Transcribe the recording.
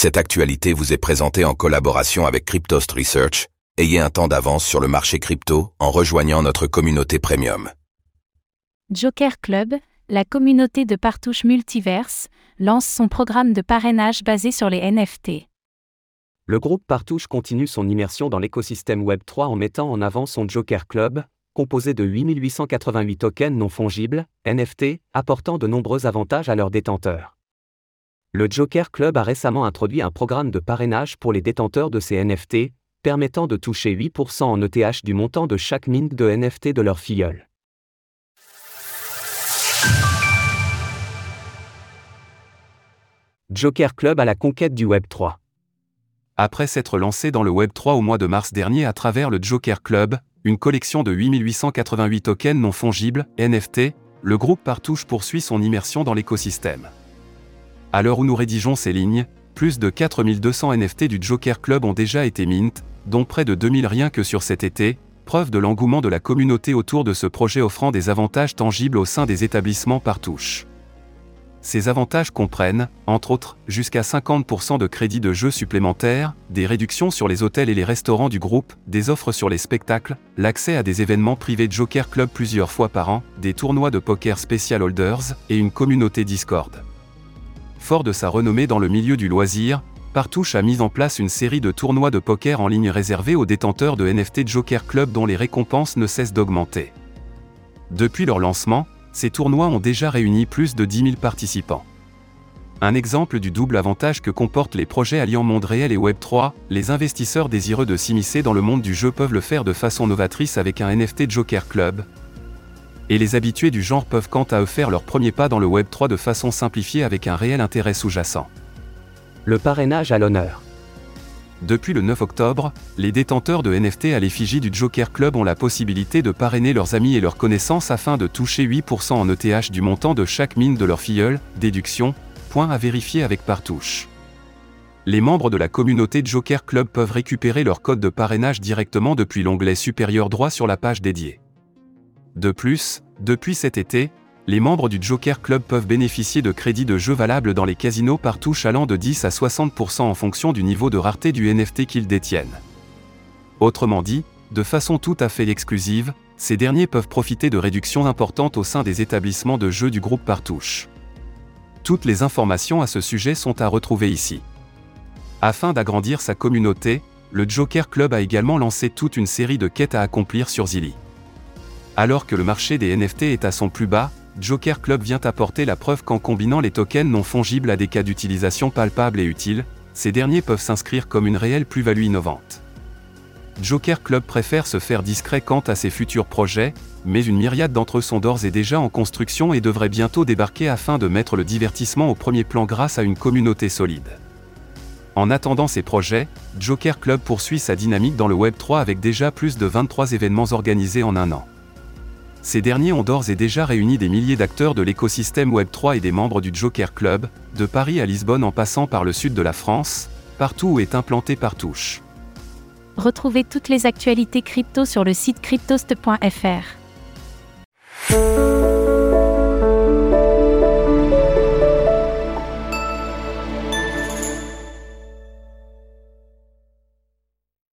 Cette actualité vous est présentée en collaboration avec Cryptost Research. Ayez un temps d'avance sur le marché crypto en rejoignant notre communauté premium. Joker Club, la communauté de partouche multiverse, lance son programme de parrainage basé sur les NFT. Le groupe Partouche continue son immersion dans l'écosystème Web3 en mettant en avant son Joker Club, composé de 8888 tokens non fongibles, NFT, apportant de nombreux avantages à leurs détenteurs. Le Joker Club a récemment introduit un programme de parrainage pour les détenteurs de ces NFT, permettant de toucher 8% en ETH du montant de chaque mint de NFT de leur filleul. Joker Club à la conquête du Web 3. Après s'être lancé dans le Web 3 au mois de mars dernier à travers le Joker Club, une collection de 8888 tokens non fongibles, NFT, le groupe Partouche poursuit son immersion dans l'écosystème. À l'heure où nous rédigeons ces lignes, plus de 4200 NFT du Joker Club ont déjà été mint, dont près de 2000 rien que sur cet été, preuve de l'engouement de la communauté autour de ce projet offrant des avantages tangibles au sein des établissements Partouche. Ces avantages comprennent, entre autres, jusqu'à 50% de crédits de jeux supplémentaires, des réductions sur les hôtels et les restaurants du groupe, des offres sur les spectacles, l'accès à des événements privés Joker Club plusieurs fois par an, des tournois de poker Special Holders et une communauté Discord. Fort de sa renommée dans le milieu du loisir, Partouche a mis en place une série de tournois de poker en ligne réservés aux détenteurs de NFT Joker Club dont les récompenses ne cessent d'augmenter. Depuis leur lancement, ces tournois ont déjà réuni plus de 10 000 participants. Un exemple du double avantage que comportent les projets alliant monde réel et Web3, les investisseurs désireux de s'immiscer dans le monde du jeu peuvent le faire de façon novatrice avec un NFT Joker Club, et les habitués du genre peuvent quant à eux faire leur premier pas dans le Web3 de façon simplifiée avec un réel intérêt sous-jacent. Le parrainage à l'honneur. Depuis le 9 octobre, les détenteurs de NFT à l'effigie du Joker Club ont la possibilité de parrainer leurs amis et leurs connaissances afin de toucher 8% en ETH du montant de chaque mine de leur filleul, déduction, point à vérifier avec Partouche. Les membres de la communauté Joker Club peuvent récupérer leur code de parrainage directement depuis l'onglet supérieur droit sur la page dédiée. De plus, depuis cet été, les membres du Joker Club peuvent bénéficier de crédits de jeu valables dans les casinos par touche allant de 10 à 60% en fonction du niveau de rareté du NFT qu'ils détiennent. Autrement dit, de façon tout à fait exclusive, ces derniers peuvent profiter de réductions importantes au sein des établissements de jeux du groupe Partouche. Toutes les informations à ce sujet sont à retrouver ici. Afin d'agrandir sa communauté, le Joker Club a également lancé toute une série de quêtes à accomplir sur Zilly. Alors que le marché des NFT est à son plus bas, Joker Club vient apporter la preuve qu'en combinant les tokens non fongibles à des cas d'utilisation palpables et utiles, ces derniers peuvent s'inscrire comme une réelle plus-value innovante. Joker Club préfère se faire discret quant à ses futurs projets, mais une myriade d'entre eux sont d'ores et déjà en construction et devraient bientôt débarquer afin de mettre le divertissement au premier plan grâce à une communauté solide. En attendant ces projets, Joker Club poursuit sa dynamique dans le Web3 avec déjà plus de 23 événements organisés en un an. Ces derniers ont d'ores et déjà réuni des milliers d'acteurs de l'écosystème Web3 et des membres du Joker Club, de Paris à Lisbonne en passant par le sud de la France, partout où est implanté Partouche. Retrouvez toutes les actualités crypto sur le site cryptost.fr.